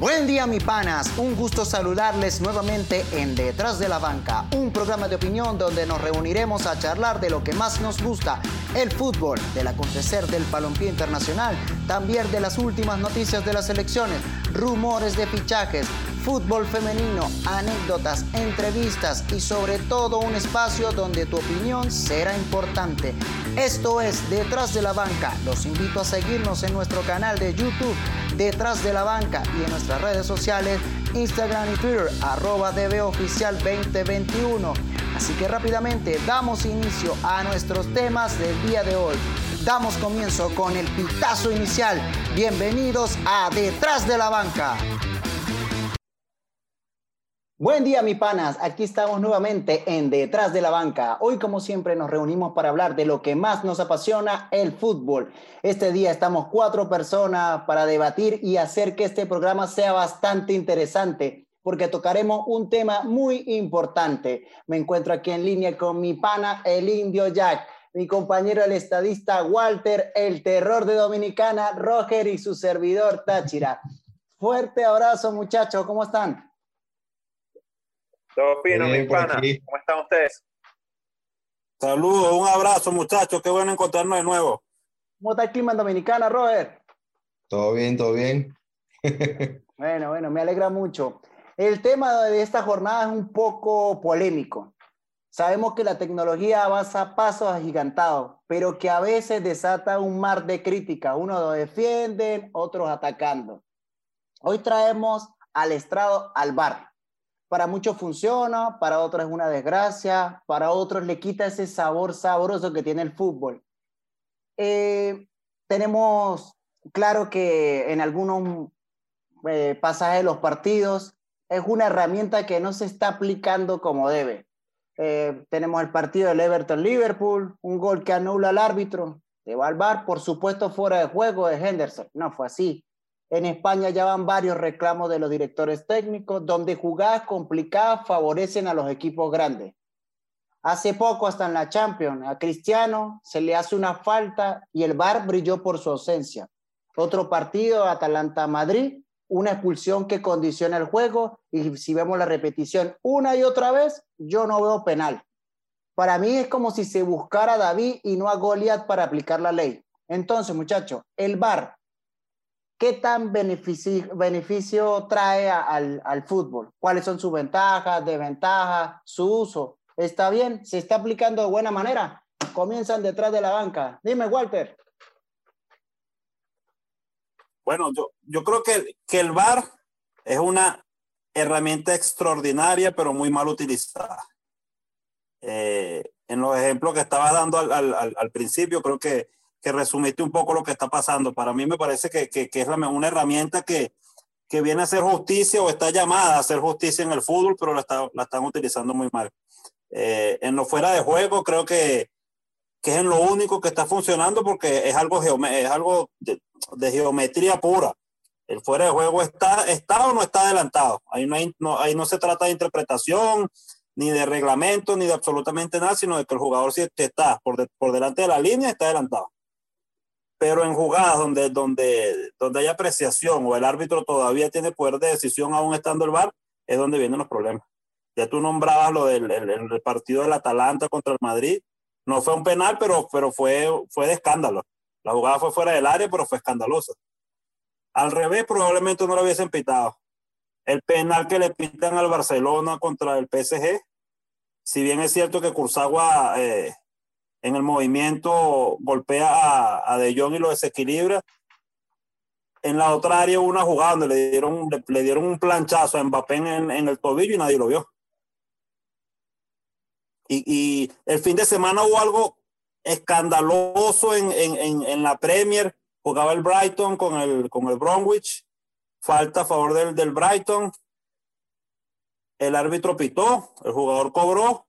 Buen día, mi panas. Un gusto saludarles nuevamente en Detrás de la Banca, un programa de opinión donde nos reuniremos a charlar de lo que más nos gusta, el fútbol, del acontecer del palompié internacional, también de las últimas noticias de las elecciones, rumores de fichajes, fútbol femenino, anécdotas, entrevistas y sobre todo un espacio donde tu opinión será importante. Esto es Detrás de la Banca. Los invito a seguirnos en nuestro canal de YouTube Detrás de la Banca y en nuestras redes sociales Instagram y Twitter arroba Oficial 2021. Así que rápidamente damos inicio a nuestros temas del día de hoy. Damos comienzo con el pitazo inicial. Bienvenidos a Detrás de la Banca. Buen día, mi panas. Aquí estamos nuevamente en Detrás de la Banca. Hoy, como siempre, nos reunimos para hablar de lo que más nos apasiona, el fútbol. Este día estamos cuatro personas para debatir y hacer que este programa sea bastante interesante, porque tocaremos un tema muy importante. Me encuentro aquí en línea con mi pana, el indio Jack, mi compañero, el estadista Walter, el terror de Dominicana, Roger y su servidor Táchira. Fuerte abrazo, muchachos. ¿Cómo están? Todo fino, mi pana. ¿Cómo están ustedes? Saludos, un abrazo, muchachos. Qué bueno encontrarnos de nuevo. ¿Cómo está el clima en Dominicana, Robert? Todo bien, todo bien. bueno, bueno, me alegra mucho. El tema de esta jornada es un poco polémico. Sabemos que la tecnología avanza a pasos agigantados, pero que a veces desata un mar de crítica. Unos lo defienden, otros atacando. Hoy traemos al estrado al bar para muchos funciona, para otros es una desgracia, para otros le quita ese sabor sabroso que tiene el fútbol. Eh, tenemos claro que en algunos eh, pasajes de los partidos es una herramienta que no se está aplicando como debe. Eh, tenemos el partido del Everton-Liverpool, un gol que anula al árbitro, de va por supuesto fuera de juego de Henderson. No fue así. En España ya van varios reclamos de los directores técnicos, donde jugadas complicadas favorecen a los equipos grandes. Hace poco, hasta en la Champions, a Cristiano se le hace una falta y el VAR brilló por su ausencia. Otro partido, Atalanta-Madrid, una expulsión que condiciona el juego y si vemos la repetición una y otra vez, yo no veo penal. Para mí es como si se buscara a David y no a Goliat para aplicar la ley. Entonces, muchachos, el VAR ¿qué tan beneficio, beneficio trae al, al, fútbol? ¿Cuáles son sus ventajas, desventajas, su uso? ¿Está bien? ¿Se está aplicando de buena manera? Comienzan detrás de la banca. Dime, Walter. Bueno, yo, yo creo que, que el VAR es una herramienta extraordinaria, pero muy mal utilizada. Eh, en los ejemplos que estaba dando al, al, al principio, creo que que resumiste un poco lo que está pasando. Para mí me parece que, que, que es una herramienta que, que, viene a hacer justicia o está llamada a hacer justicia en el fútbol, pero la, está, la están utilizando muy mal. Eh, en lo fuera de juego creo que, que, es en lo único que está funcionando porque es algo, es algo de, de, geometría pura. El fuera de juego está, está o no está adelantado. Ahí no, hay, no, ahí no se trata de interpretación, ni de reglamento, ni de absolutamente nada, sino de que el jugador si está por, de, por delante de la línea está adelantado pero en jugadas donde, donde, donde hay apreciación o el árbitro todavía tiene poder de decisión aún estando el VAR, es donde vienen los problemas. Ya tú nombrabas lo del el, partido del Atalanta contra el Madrid. No fue un penal, pero, pero fue, fue de escándalo. La jugada fue fuera del área, pero fue escandalosa. Al revés, probablemente no lo hubiesen pitado. El penal que le pintan al Barcelona contra el PSG, si bien es cierto que Cursagua eh, en el movimiento golpea a, De Jong y lo desequilibra. En la otra área una jugada donde le dieron, le, dieron un planchazo a Mbappé en, en, el tobillo y nadie lo vio. Y, y, el fin de semana hubo algo escandaloso en, en, en, la Premier. Jugaba el Brighton con el, con el Bromwich. Falta a favor del, del Brighton. El árbitro pitó, el jugador cobró,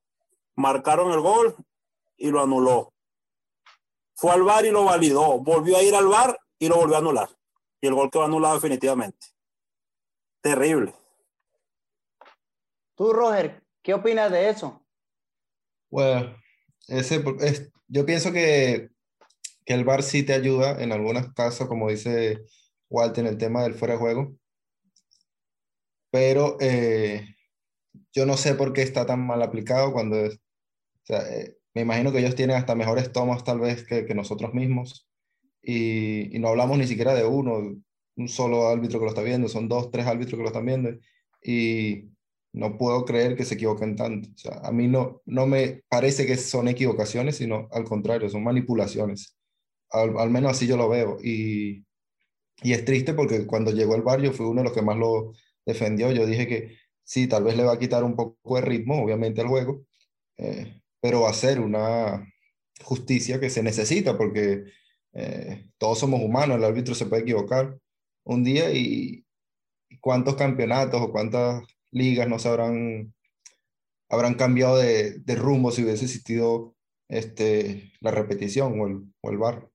marcaron el gol y lo anuló. Fue al bar y lo validó. Volvió a ir al bar y lo volvió a anular. Y el gol quedó anulado definitivamente. Terrible. Tú, Roger, ¿qué opinas de eso? Bueno, ese, es, yo pienso que, que el bar sí te ayuda en algunos casos, como dice Walter, en el tema del fuera de juego. pero eh, yo no sé por qué está tan mal aplicado cuando es, o sea, eh, me imagino que ellos tienen hasta mejores tomas tal vez que, que nosotros mismos y, y, no hablamos ni siquiera de uno, un solo árbitro que lo está viendo, son dos, tres árbitros que lo están viendo y no puedo creer que se equivoquen tanto. O sea, a mí no, no me parece que son equivocaciones, sino al contrario, son manipulaciones. Al, al menos así yo lo veo. Y, y es triste porque cuando llegó el barrio fui uno de los que más lo defendió. Yo dije que sí, tal vez le va a quitar un poco de ritmo, obviamente, al juego, eh, pero ser una justicia que se necesita porque eh, todos somos humanos, el árbitro se puede equivocar un día y, cuántos campeonatos o cuántas ligas no se habrán, habrán cambiado de, de rumbo si hubiese existido este, la repetición o el, o el bar.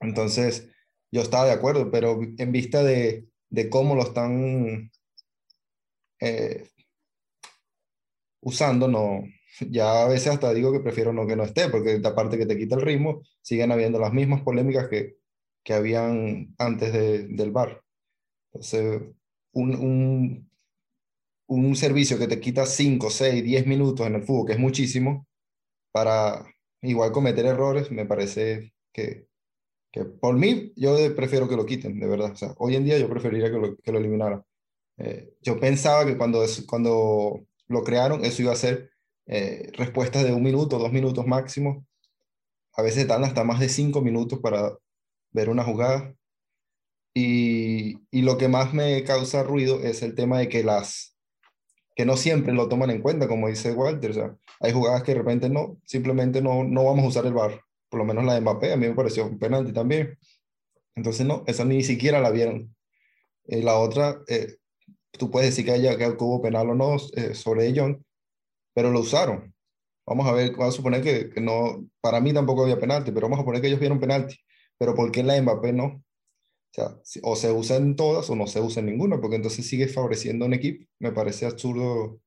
Entonces, yo estaba de acuerdo, pero en vista de, de cómo lo están eh, usando, no, ya a veces hasta digo que prefiero no que no esté, porque aparte que te quita el ritmo, siguen habiendo las mismas polémicas que, que habían antes de, del bar. Entonces, un, un, un, servicio que te quita 5, 6, 10 minutos en el fútbol, que es muchísimo, para igual cometer errores, me parece que, que por mí yo prefiero que lo quiten, de verdad. O sea, hoy en día yo preferiría que lo, que lo eliminaran. Eh, yo pensaba que cuando, cuando lo crearon, eso iba a ser eh, respuestas de un minuto, dos minutos máximo. A veces dan hasta más de cinco minutos para ver una jugada. Y, y, lo que más me causa ruido es el tema de que las que no siempre lo toman en cuenta, como dice Walter. O sea, hay jugadas que de repente no, simplemente no, no vamos a usar el bar. Por lo menos la de Mbappé, a mí me pareció un penalti también. Entonces, no, esa ni siquiera la vieron. y la otra, eh, tú puedes decir que, haya, que hubo penal o no eh, sobre ellos, pero lo usaron. Vamos a ver, vamos a suponer que, no, para mí tampoco había penalti, pero vamos a poner que ellos vieron penalti. Pero ¿por qué la Mbappé no? O sea, o se usan todas o no se usan ninguna, porque entonces sigue favoreciendo un equipo. Me parece absurdo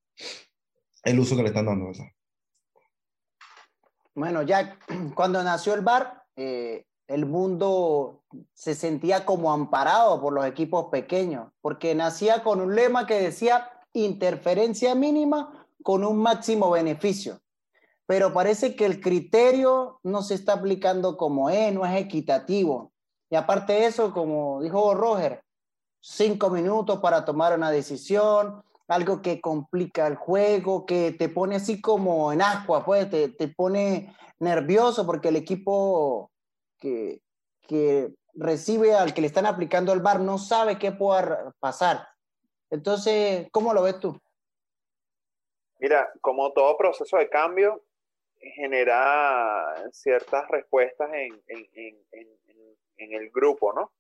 el uso que le están dando. Bueno, ya cuando nació el VAR, eh, el mundo se sentía como amparado por los equipos pequeños, porque nacía con un lema que decía interferencia mínima con un máximo beneficio. Pero parece que el criterio no se está aplicando como es, no es equitativo. Y aparte de eso, como dijo Roger, cinco minutos para tomar una decisión, algo que complica el juego, que te pone así como en agua, pues te, te pone nervioso porque el equipo que, que recibe al que le están aplicando el bar no sabe qué pueda pasar. Entonces, ¿cómo lo ves tú? Mira, como todo proceso de cambio, genera ciertas respuestas en, en, en, en, el grupo, ¿no?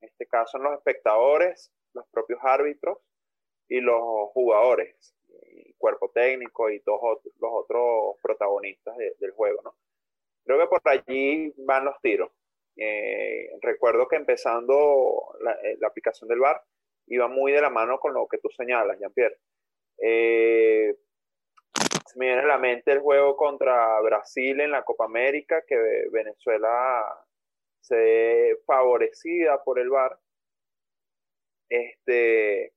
En este caso, en los espectadores, los propios árbitros y los jugadores, cuerpo técnico y todos los otros protagonistas de, del juego, ¿no? Creo que por allí van los tiros. Eh, recuerdo que empezando la, eh, la, aplicación del VAR iba muy de la mano con lo que tú señalas, Jean-Pierre. Eh, me viene a la mente el juego contra Brasil en la Copa América, que Venezuela se ve favorecida por el VAR. Este, en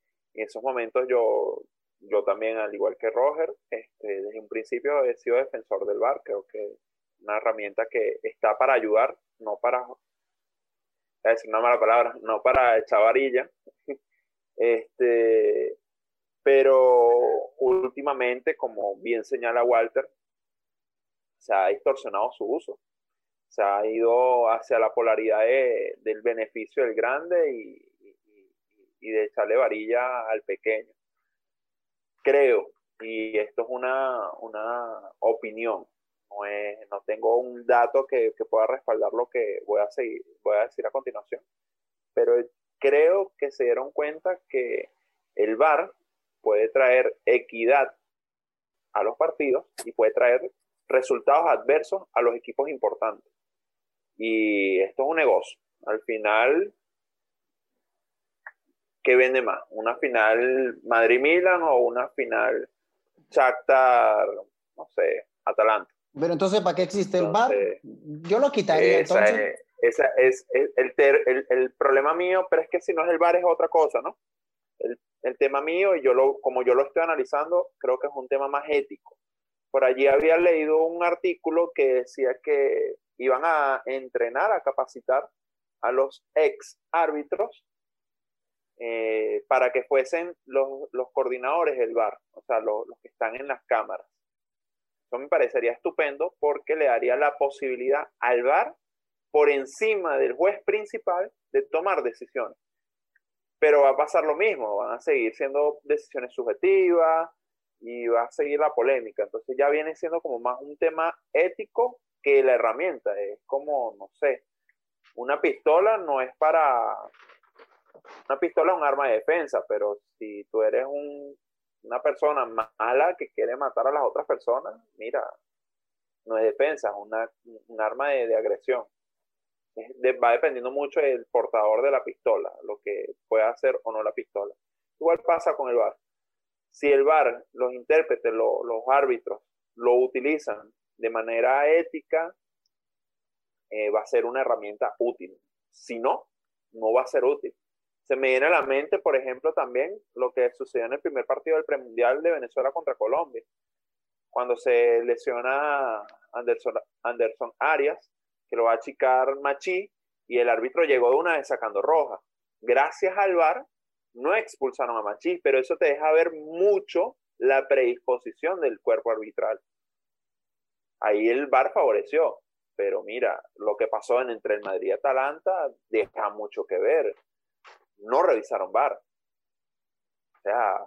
esos momentos yo, yo también, al igual que Roger, este, desde un principio he sido defensor del VAR. Creo que una herramienta que está para ayudar, no para, es una mala palabra, no para echar varilla. Este, pero últimamente, como bien señala Walter, se ha distorsionado su uso. Se ha ido hacia la polaridad de, del beneficio del grande y, y, y, de echarle varilla al pequeño. Creo, y esto es una, una opinión, no, es, no tengo un dato que, que, pueda respaldar lo que voy a, seguir, voy a decir a continuación, pero creo que se dieron cuenta que el VAR puede traer equidad a los partidos y puede traer resultados adversos a los equipos importantes. Y esto es un negocio. Al final, ¿qué vende más? ¿Una final Madrid-Milan o una final Shakhtar, no sé, Atalanta? Pero entonces, ¿para qué existe el VAR? Yo lo quitaría. Esa entonces. Es, esa es, el, el, el, el, problema mío, pero es que si no es el VAR es otra cosa, ¿no? El, tema mío, y yo lo, como yo lo estoy analizando, creo que es un tema más ético. Por allí había leído un artículo que decía que iban a entrenar, a capacitar a los ex árbitros eh, para que fuesen los, los, coordinadores del bar, o sea, los, los que están en las cámaras. Eso me parecería estupendo porque le daría la posibilidad al bar por encima del juez principal de tomar decisiones pero va a pasar lo mismo, van a seguir siendo decisiones subjetivas y va a seguir la polémica. Entonces ya viene siendo como más un tema ético que la herramienta. Es como, no sé, una pistola no es para... Una pistola es un arma de defensa, pero si tú eres un, una persona mala que quiere matar a las otras personas, mira, no es defensa, es una, un arma de, de agresión va dependiendo mucho del portador de la pistola, lo que pueda hacer o no la pistola. Igual pasa con el VAR. Si el VAR, los intérpretes, los árbitros, lo utilizan de manera ética, eh, va a ser una herramienta útil. Si no, no va a ser útil. Se me viene a la mente, por ejemplo, también lo que sucedió en el primer partido del premundial de Venezuela contra Colombia, cuando se lesiona Anderson, Anderson Arias, que lo va a achicar Machi y el árbitro llegó de una vez sacando roja. Gracias al VAR no expulsaron a Machi, pero eso te deja ver mucho la predisposición del cuerpo arbitral. Ahí el VAR favoreció, pero mira, lo que pasó en entre el Madrid y Atalanta deja mucho que ver. No revisaron VAR. O sea,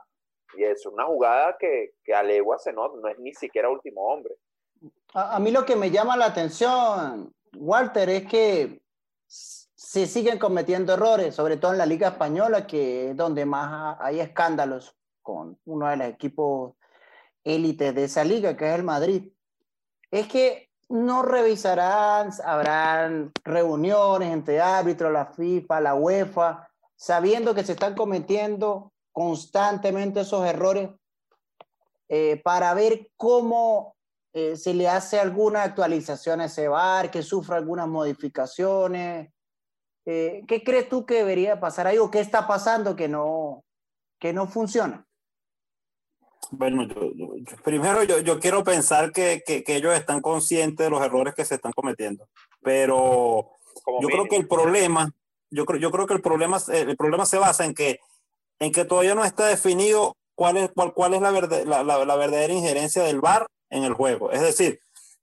y es una jugada que, que a legua se no, no es ni siquiera último hombre. A, a, mí lo que me llama la atención, Walter, es que se siguen cometiendo errores, sobre todo en la Liga Española, que es donde más hay escándalos con uno de los equipos élites de esa liga, que es el Madrid. Es que no revisarán, habrán reuniones entre árbitros, la FIFA, la UEFA, sabiendo que se están cometiendo constantemente esos errores eh, para ver cómo eh, se le hace alguna actualización a ese bar, que sufra algunas modificaciones. Eh, ¿Qué crees tú que debería pasar ahí o qué está pasando que no, que no funciona? Bueno, yo, primero yo, yo, quiero pensar que, que, que, ellos están conscientes de los errores que se están cometiendo, pero Como yo creo que el problema, yo creo, yo creo que el problema, el problema se basa en que, en que todavía no está definido cuál es, cuál, cuál es la, la, la, la verdadera injerencia del VAR en el juego. Es decir,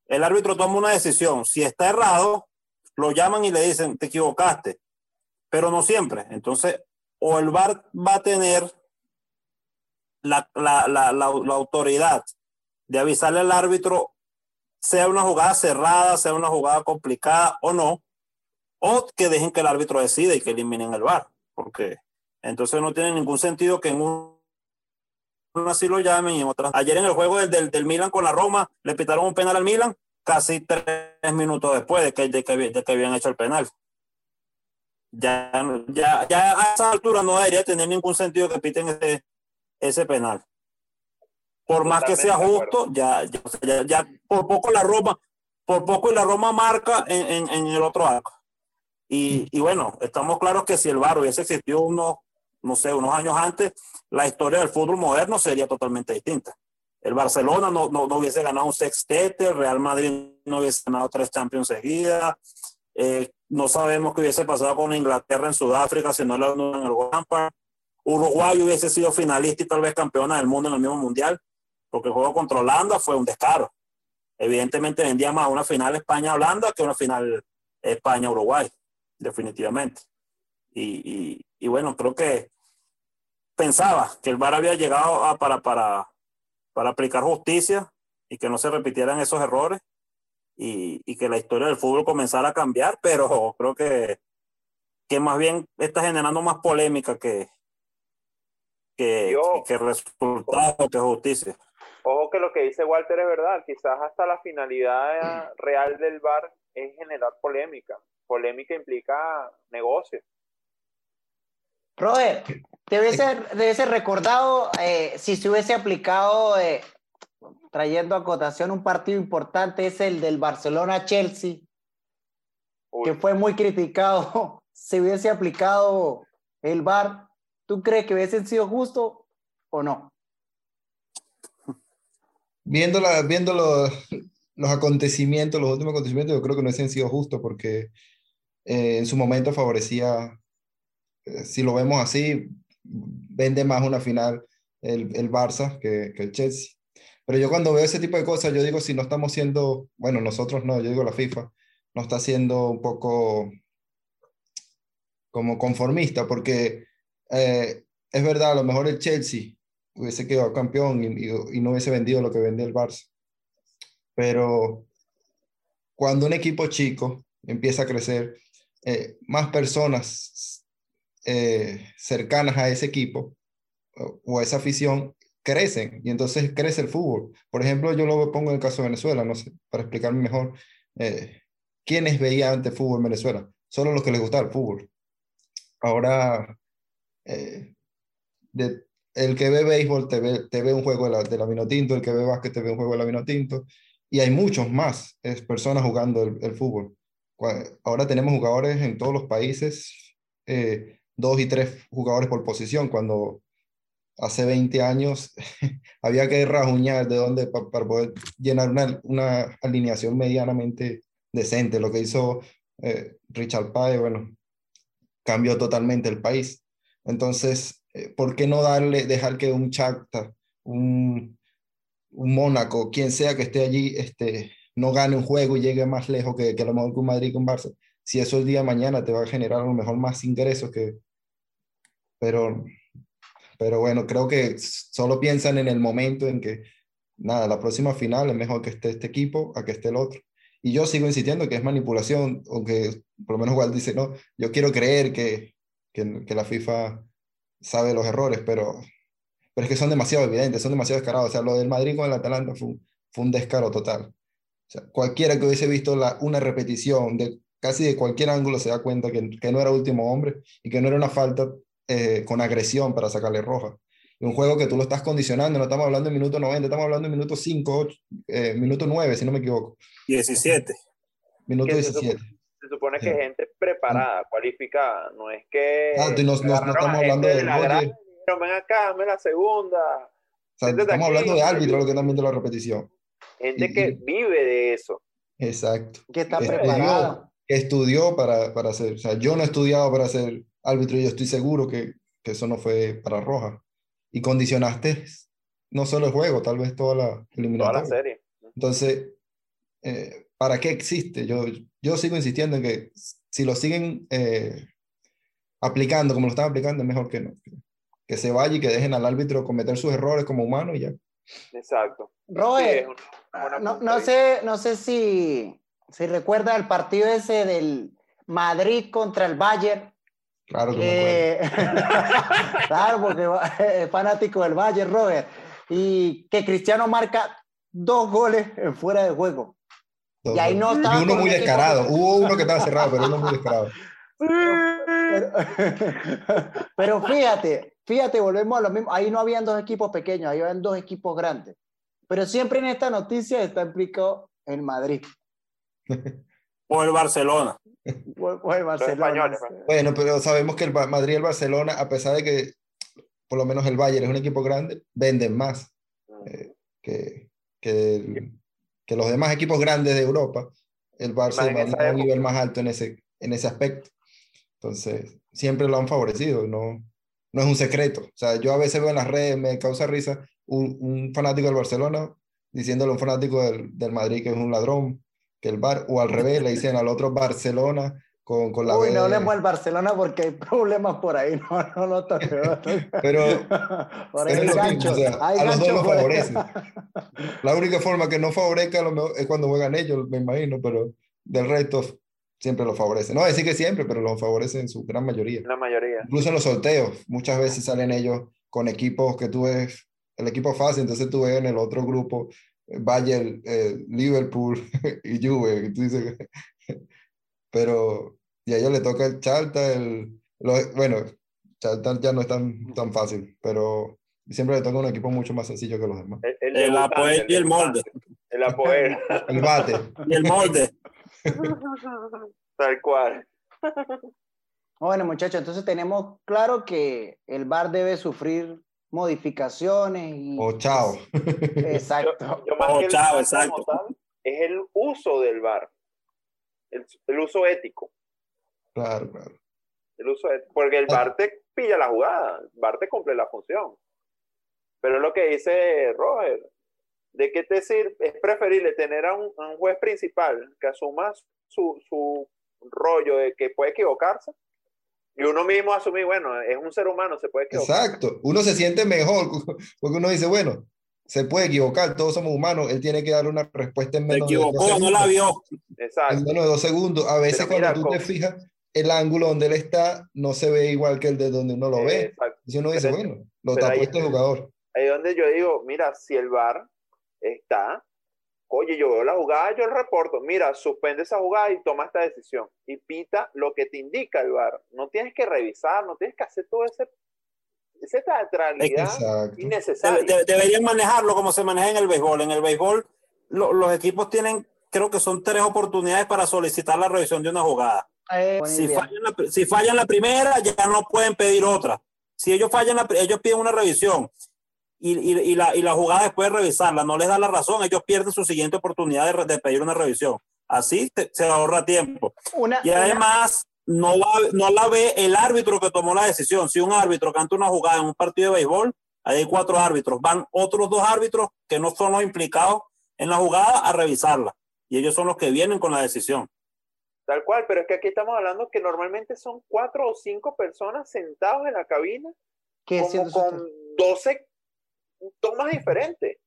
el árbitro toma una decisión. Si está errado, lo llaman y le dicen, te equivocaste. Pero no siempre. Entonces, o el VAR va a tener la, la, la, la, autoridad de avisarle al árbitro, sea una jugada cerrada, sea una jugada complicada o no, o que dejen que el árbitro decida y que eliminen el VAR. Porque entonces no tiene ningún sentido que en un así lo llamen y en otras. Ayer en el juego del, del, del, Milan con la Roma le pitaron un penal al Milan casi tres minutos después de que, de que, de que habían hecho el penal. Ya, ya, ya a esa altura no debería tener ningún sentido que piten ese, ese penal. Por más que sea justo, ya, ya, ya, por poco la Roma, por poco la Roma marca en, en, en el otro arco. Y, y, bueno, estamos claros que si el VAR hubiese existido unos no sé, unos años antes, la historia del fútbol moderno sería totalmente distinta. El Barcelona no, no, hubiese ganado un sextete, el Real Madrid no hubiese ganado tres Champions seguidas, eh, no sabemos qué hubiese pasado con Inglaterra en Sudáfrica si no lo en el Wampa. Uruguay hubiese sido finalista y tal vez campeona del mundo en el mismo mundial, porque el juego contra Holanda fue un descaro. Evidentemente vendía más una final España-Holanda que una final España-Uruguay, definitivamente. Y, y, y, bueno, creo que pensaba que el VAR había llegado a, para, para, para aplicar justicia y que no se repitieran esos errores y, y, que la historia del fútbol comenzara a cambiar, pero creo que, que más bien está generando más polémica que, que, Yo, que resultado, que justicia. Ojo que lo que dice Walter es verdad, quizás hasta la finalidad real del VAR es generar polémica. Polémica implica negocio. Robert, ser, debe ser recordado eh, si se hubiese aplicado, eh, trayendo a cotación un partido importante, es el del Barcelona-Chelsea, que fue muy criticado. Si hubiese aplicado el VAR, ¿tú crees que hubiesen sido justo o no? Viendo, la, viendo los, los acontecimientos, los últimos acontecimientos, yo creo que no hubiesen sido justos porque eh, en su momento favorecía, eh, si lo vemos así, vende más una final el, el Barça que, que, el Chelsea. Pero yo cuando veo ese tipo de cosas, yo digo, si no estamos siendo, bueno, nosotros no, yo digo la FIFA, no está siendo un poco como conformista, porque eh, es verdad, a lo mejor el Chelsea hubiese quedado campeón y, y, no hubiese vendido lo que vende el Barça. Pero cuando un equipo chico empieza a crecer, eh, más personas eh, cercanas a ese equipo o, a esa afición crecen y entonces crece el fútbol. Por ejemplo, yo lo pongo en el caso de Venezuela, no sé, para explicarme mejor. Eh, ¿Quiénes veían antes fútbol en Venezuela? Solo los que les gustaba el fútbol. Ahora, eh, el que ve béisbol te ve, un juego de la, de la Vinotinto, el que ve básquet te ve un juego de la Vinotinto, y hay muchos más personas jugando el, el, fútbol. Ahora tenemos jugadores en todos los países, eh, dos y tres jugadores por posición, cuando hace 20 años había que rajuñar de dónde para, para poder llenar una, una, alineación medianamente decente. Lo que hizo eh, Richard Pae, bueno, cambió totalmente el país. Entonces, eh, ¿por qué no darle, dejar que un Chacta, un, un Mónaco, quien sea que esté allí, este, no gane un juego y llegue más lejos que, que a lo mejor que un Madrid con Barça? Si eso el día de mañana te va a generar a lo mejor más ingresos que... Pero pero bueno, creo que solo piensan en el momento en que, nada, la próxima final es mejor que esté este equipo a que esté el otro. Y yo sigo insistiendo que es manipulación, aunque por lo menos Walt dice, no, yo quiero creer que, que, la FIFA sabe los errores, pero, pero es que son demasiado evidentes, son demasiado descarados. O sea, lo del Madrid con el Atalanta fue, fue un descaro total. O sea, cualquiera que hubiese visto una repetición de casi de cualquier ángulo se da cuenta que, que no era último hombre y que no era una falta eh, con agresión para sacarle roja. Un juego que tú lo estás condicionando, no estamos hablando en minuto 90, estamos hablando en minuto 5, 8, eh, minuto 9, si no me equivoco. 17. Minuto 17. Se supone que sí. gente preparada, cualificada, no es que. Ah, no, no, no estamos hablando de. La gran, pero ven acá, dame la segunda. O sea, estamos hablando de árbitro, lo que también de la repetición. Gente y, que vive de eso. Exacto. Que está preparado. Que estudió para, para hacer. O sea, yo no he estudiado para hacer árbitro, yo estoy seguro que, que, eso no fue para Roja. Y condicionaste no solo el juego, tal vez toda la eliminatoria. Toda la serie. Entonces, eh, ¿para qué existe? Yo, yo sigo insistiendo en que si lo siguen eh, aplicando como lo están aplicando, es mejor que no. Que se vaya y que dejen al árbitro cometer sus errores como humano y ya. Exacto. Sí, una, una no, no, sé, no sé si, si recuerda el partido ese del Madrid contra el Bayern, Claro que eh, claro, porque es fanático del Valle, Robert. Y que Cristiano marca dos goles en fuera de juego. Dos y ahí no estaba. Y uno muy descarado. Hubo uno que estaba cerrado, pero uno muy descarado. Pero, pero, fíjate, fíjate, volvemos a lo mismo. Ahí no habían dos equipos pequeños, ahí habían dos equipos grandes. Pero siempre en esta noticia está implicado el Madrid. O el Barcelona. O el Barcelona. Bueno, pero sabemos que el Madrid y el Barcelona, a pesar de que por lo menos el Bayern es un equipo grande, venden más eh, que, que, el, que, los demás equipos grandes de Europa. El Barça está a un nivel más alto en ese, en ese aspecto. Entonces, siempre lo han favorecido, no, no es un secreto. O sea, yo a veces veo en las redes, me causa risa, un, un fanático del Barcelona diciéndole a un fanático del, del Madrid que es un ladrón, que el bar, o al revés, le dicen al otro Barcelona con, con la Uy, B. no hablemos del Barcelona porque hay problemas por ahí, no, no, no toque. pero por ahí es gancho, mismo, o sea, hay a los dos los favorece. La única forma que no favorezca a lo mejor es cuando juegan ellos, me imagino, pero del resto siempre los favorece. No decir que siempre, pero los favorece en su gran mayoría. La mayoría. Incluso en los sorteos, muchas veces salen ellos con equipos que tú ves, el equipo fácil, entonces tú ves en el otro grupo Bayern, eh, Liverpool y Juve. Y tú dices, pero y a ellos le toca el Charta, el, lo, bueno, Charta ya no es tan, tan fácil, pero siempre le toca un equipo mucho más sencillo que los demás. El, el, el apoel y el molde. El apoel. el bate. Y el molde. Tal cual. Bueno, muchachos, entonces tenemos claro que el VAR debe sufrir modificaciones y... O chao. Exacto. Yo más O que el chao, exacto. tal, es el uso del VAR. El, el uso ético. Claro, claro. El uso ético. Porque el Ah. VAR te pilla la jugada. El VAR te cumple la función. Pero es lo que dice Roger. ¿De qué te sirve? Es preferible tener a un, a un juez principal que asuma su, su rollo de que puede equivocarse y uno mismo asumir, bueno, es un ser humano, se puede equivocar. Exacto. Uno se siente mejor porque uno dice, bueno, se puede equivocar, todos somos humanos, él tiene que darle una respuesta en Se menos de dos equivocó, no la segundos. vio. Exacto. En menos de dos segundos. A veces mira, cuando tú te fijas, el ángulo donde él está no se ve igual que el de donde uno lo ve. Exacto. Y uno dice, Pero- bueno, lo tapó ahí- este jugador. Ahí es donde yo digo, mira, si el VAR está, oye, yo veo la jugada, yo el reporto, mira, suspende esa jugada y toma esta decisión. Y pita lo que te indica el VAR. No tienes que revisar, no tienes que hacer todo ese, esa teatralidad Exacto. innecesaria. Debe- de- deberían manejarlo como se maneja en el béisbol. En el béisbol, lo- los equipos tienen, creo que son tres oportunidades para solicitar la revisión de una jugada. Eh, Si fallan, la, si fallan la primera, ya no pueden pedir otra. Si ellos fallan, la, ellos piden una revisión y, y- y la, y la jugada después de revisarla no les da la razón, ellos pierden su siguiente oportunidad de, de pedir una revisión. Así te- se ahorra tiempo. Una, Y una- además, no, va, no la ve el árbitro que tomó la decisión. Si un árbitro canta una jugada en un partido de béisbol, ahí hay cuatro árbitros. Van otros dos árbitros que no son los implicados en la jugada a revisarla. Y ellos son los que vienen con la decisión. Tal cual, pero es que aquí estamos hablando que normalmente son cuatro o cinco personas sentados en la cabina que como con 12 tomas diferentes.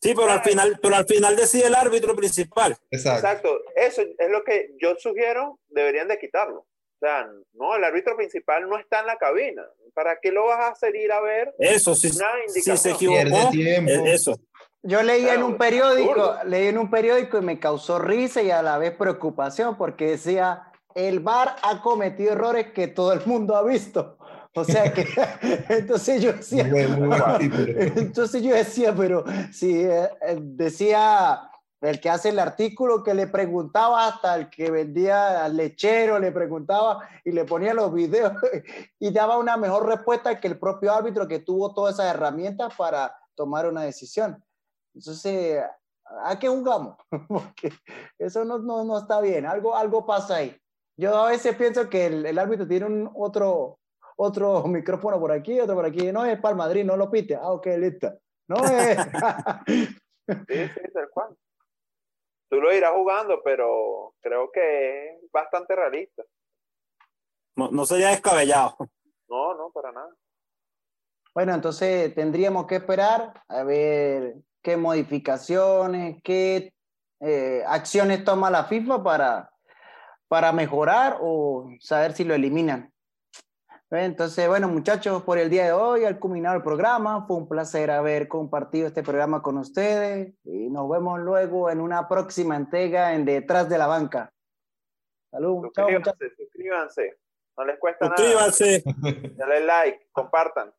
Sí, pero al final, pero al final decide el árbitro principal. Exacto. Exacto, eso es lo que yo sugiero, deberían de quitarlo. O sea, no, el árbitro principal no está en la cabina. ¿Para qué lo vas a hacer ir a ver Eso, si, una si indicación? se equivocó, tiempo. eso. Yo leía en Claro, un periódico, absurdo. leí en un periódico y me causó risa y a la vez preocupación porque decía, el VAR ha cometido errores que todo el mundo ha visto. O sea que, entonces yo decía, Muy muy entonces yo decía, pero si eh, eh, decía el que hace el artículo que le preguntaba hasta el que vendía al lechero, le preguntaba y le ponía los videos y daba una mejor respuesta que el propio árbitro que tuvo todas esas herramientas para tomar una decisión. Entonces, ¿a qué jugamos? Porque eso no, no, no está bien, algo, algo pasa ahí. Yo a veces pienso que el, el árbitro tiene un otro, otro micrófono por aquí, otro por aquí. No es para el Madrid, no lo pite. Ah, ok, listo. No es. Sí, sí, tal cual. Tú lo irás jugando, pero creo que es bastante realista. No, no sería descabellado. No, no, para nada. bueno, entonces tendríamos que esperar a ver qué modificaciones, qué eh, acciones toma la FIFA para, para mejorar o saber si lo eliminan. Entonces, bueno, muchachos, por el día de hoy, al culminar el programa, fue un placer haber compartido este programa con ustedes y nos vemos luego en una próxima entrega en Detrás de la Banca. Salud, chao, muchachos. Suscríbanse, suscríbanse. No les cuesta nada. Suscríbanse. Dale like, compartan.